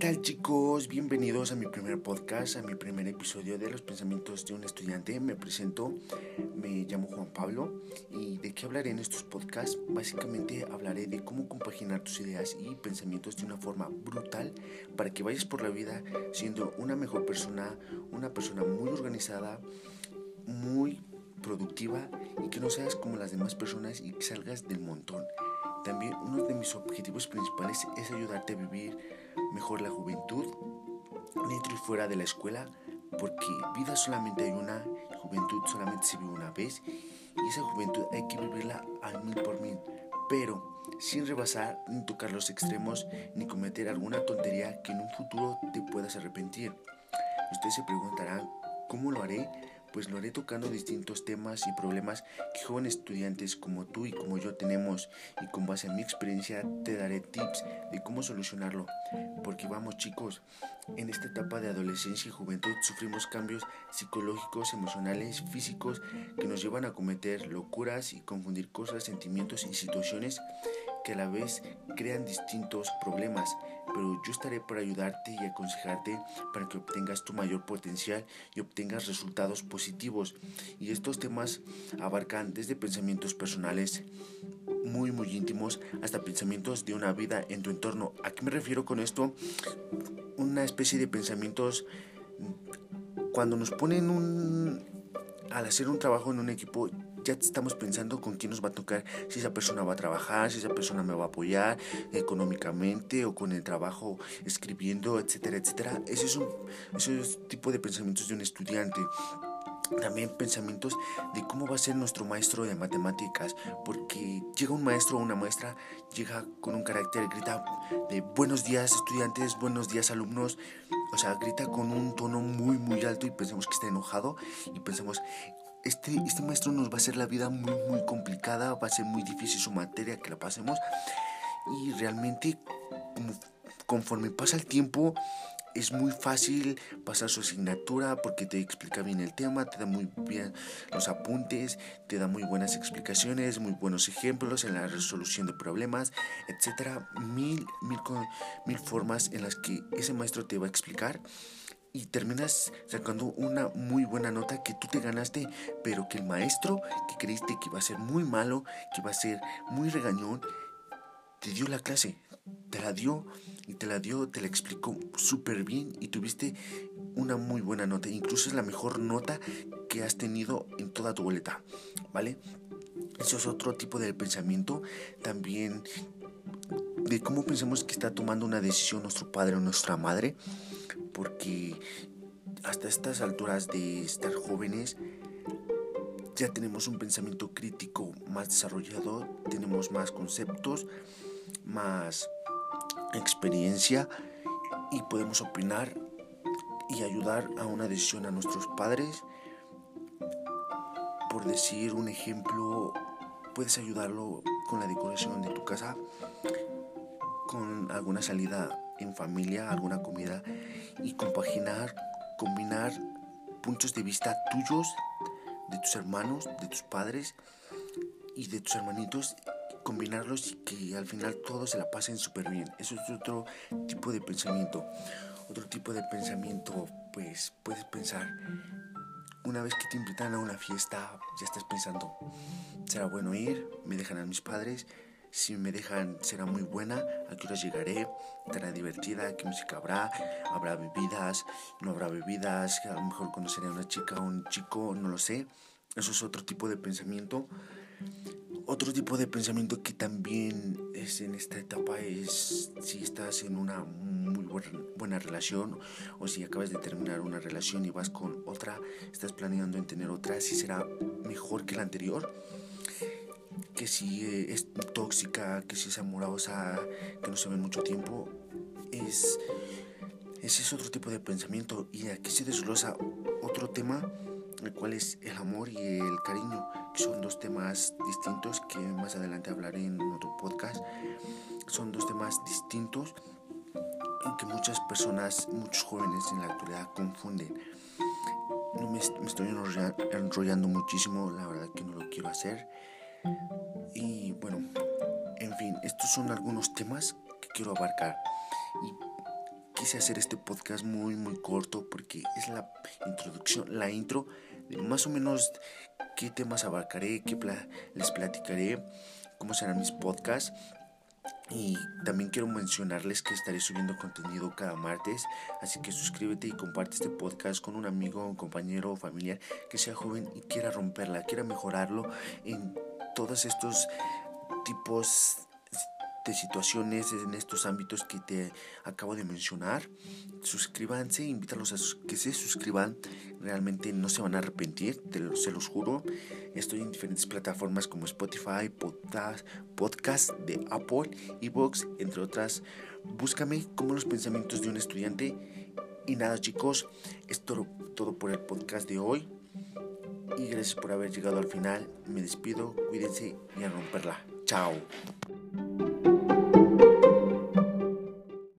tal chicos? Bienvenidos a mi primer podcast, a mi primer episodio de los pensamientos de un estudiante. Me presento, me llamo Juan Pablo y de qué hablaré en estos podcasts. Básicamente hablaré de cómo compaginar tus ideas y pensamientos de una forma brutal para que vayas por la vida siendo una mejor persona, una persona muy organizada, muy productiva y que no seas como las demás personas y que salgas del montón. También uno de mis objetivos principales es ayudarte a vivir mejor la juventud dentro y fuera de la escuela, porque vida solamente hay una, juventud solamente se vive una vez y esa juventud hay que vivirla al mil por mil, pero sin rebasar ni tocar los extremos ni cometer alguna tontería que en un futuro te puedas arrepentir. Ustedes se preguntarán, ¿cómo lo haré? Pues lo haré tocando distintos temas y problemas que jóvenes estudiantes como tú y como yo tenemos y con base a mi experiencia te daré tips de cómo solucionarlo. Porque vamos chicos, en esta etapa de adolescencia y juventud sufrimos cambios psicológicos, emocionales, físicos que nos llevan a cometer locuras y confundir cosas, sentimientos y situaciones que a la vez crean distintos problemas, pero yo estaré para ayudarte y aconsejarte para que obtengas tu mayor potencial y obtengas resultados positivos. Y estos temas abarcan desde pensamientos personales muy muy íntimos hasta pensamientos de una vida en tu entorno. ¿A qué me refiero con esto? Una especie de pensamientos cuando nos ponen un al hacer un trabajo en un equipo ya estamos pensando con quién nos va a tocar, si esa persona va a trabajar, si esa persona me va a apoyar económicamente o con el trabajo escribiendo, etcétera, etcétera. Ese es un ese es tipo de pensamientos de un estudiante también pensamientos de cómo va a ser nuestro maestro de matemáticas, porque llega un maestro o una maestra, llega con un carácter, grita de buenos días estudiantes, buenos días alumnos, o sea, grita con un tono muy, muy alto y pensamos que está enojado y pensamos, este, este maestro nos va a hacer la vida muy, muy complicada, va a ser muy difícil su materia que la pasemos. Y realmente, como, conforme pasa el tiempo, es muy fácil pasar su asignatura porque te explica bien el tema, te da muy bien los apuntes, te da muy buenas explicaciones, muy buenos ejemplos en la resolución de problemas, etcétera, mil, mil, mil formas en las que ese maestro te va a explicar y terminas sacando una muy buena nota que tú te ganaste, pero que el maestro que creíste que iba a ser muy malo, que iba a ser muy regañón, te dio la clase, te la dio y te la dio, te la explicó súper bien y tuviste una muy buena nota, incluso es la mejor nota que has tenido en toda tu boleta, ¿vale? Eso es otro tipo de pensamiento, también de cómo pensamos que está tomando una decisión nuestro padre o nuestra madre porque hasta estas alturas de estar jóvenes ya tenemos un pensamiento crítico más desarrollado, tenemos más conceptos, más experiencia y podemos opinar y ayudar a una decisión a nuestros padres. Por decir un ejemplo, puedes ayudarlo con la decoración de tu casa, con alguna salida en familia, alguna comida y compaginar, combinar puntos de vista tuyos, de tus hermanos, de tus padres y de tus hermanitos, combinarlos y que al final todos se la pasen súper bien. Eso es otro tipo de pensamiento. Otro tipo de pensamiento, pues puedes pensar, una vez que te invitan a una fiesta, ya estás pensando, será bueno ir, me dejan a mis padres, si me dejan, será muy buena. ¿A qué hora llegaré? ¿Estará divertida? ¿Qué música habrá? ¿Habrá bebidas? ¿No habrá bebidas? A lo mejor conoceré a una chica o un chico, no lo sé. Eso es otro tipo de pensamiento. Otro tipo de pensamiento que también es en esta etapa es si estás en una muy buena relación o si acabas de terminar una relación y vas con otra, estás planeando en tener otra, si será mejor que la anterior que si eh, es tóxica, que si es amorosa, que no se ve mucho tiempo, es, ese es otro tipo de pensamiento. Y aquí se desglosa otro tema, el cual es el amor y el cariño, que son dos temas distintos que más adelante hablaré en otro podcast. Son dos temas distintos que muchas personas, muchos jóvenes en la actualidad confunden. Me estoy enrollando muchísimo, la verdad que no lo quiero hacer. Y bueno, en fin, estos son algunos temas que quiero abarcar. ¿Y quise hacer este podcast muy muy corto porque es la introducción, la intro de más o menos qué temas abarcaré, qué les platicaré, cómo serán mis podcasts. Y también quiero mencionarles que estaré subiendo contenido cada martes, así que suscríbete y comparte este podcast con un amigo, un compañero o familiar que sea joven y quiera romperla, quiera mejorarlo en todos estos tipos de situaciones en estos ámbitos que te acabo de mencionar. Suscríbanse, invítalos a que se suscriban. Realmente no se van a arrepentir, te se los juro. Estoy en diferentes plataformas como Spotify, podcast, de Apple, Evox, entre otras. Búscame como los pensamientos de un estudiante. Y nada chicos, es todo por el podcast de hoy. Y gracias por haber llegado al final. Me despido, cuídense y a romperla. Chao.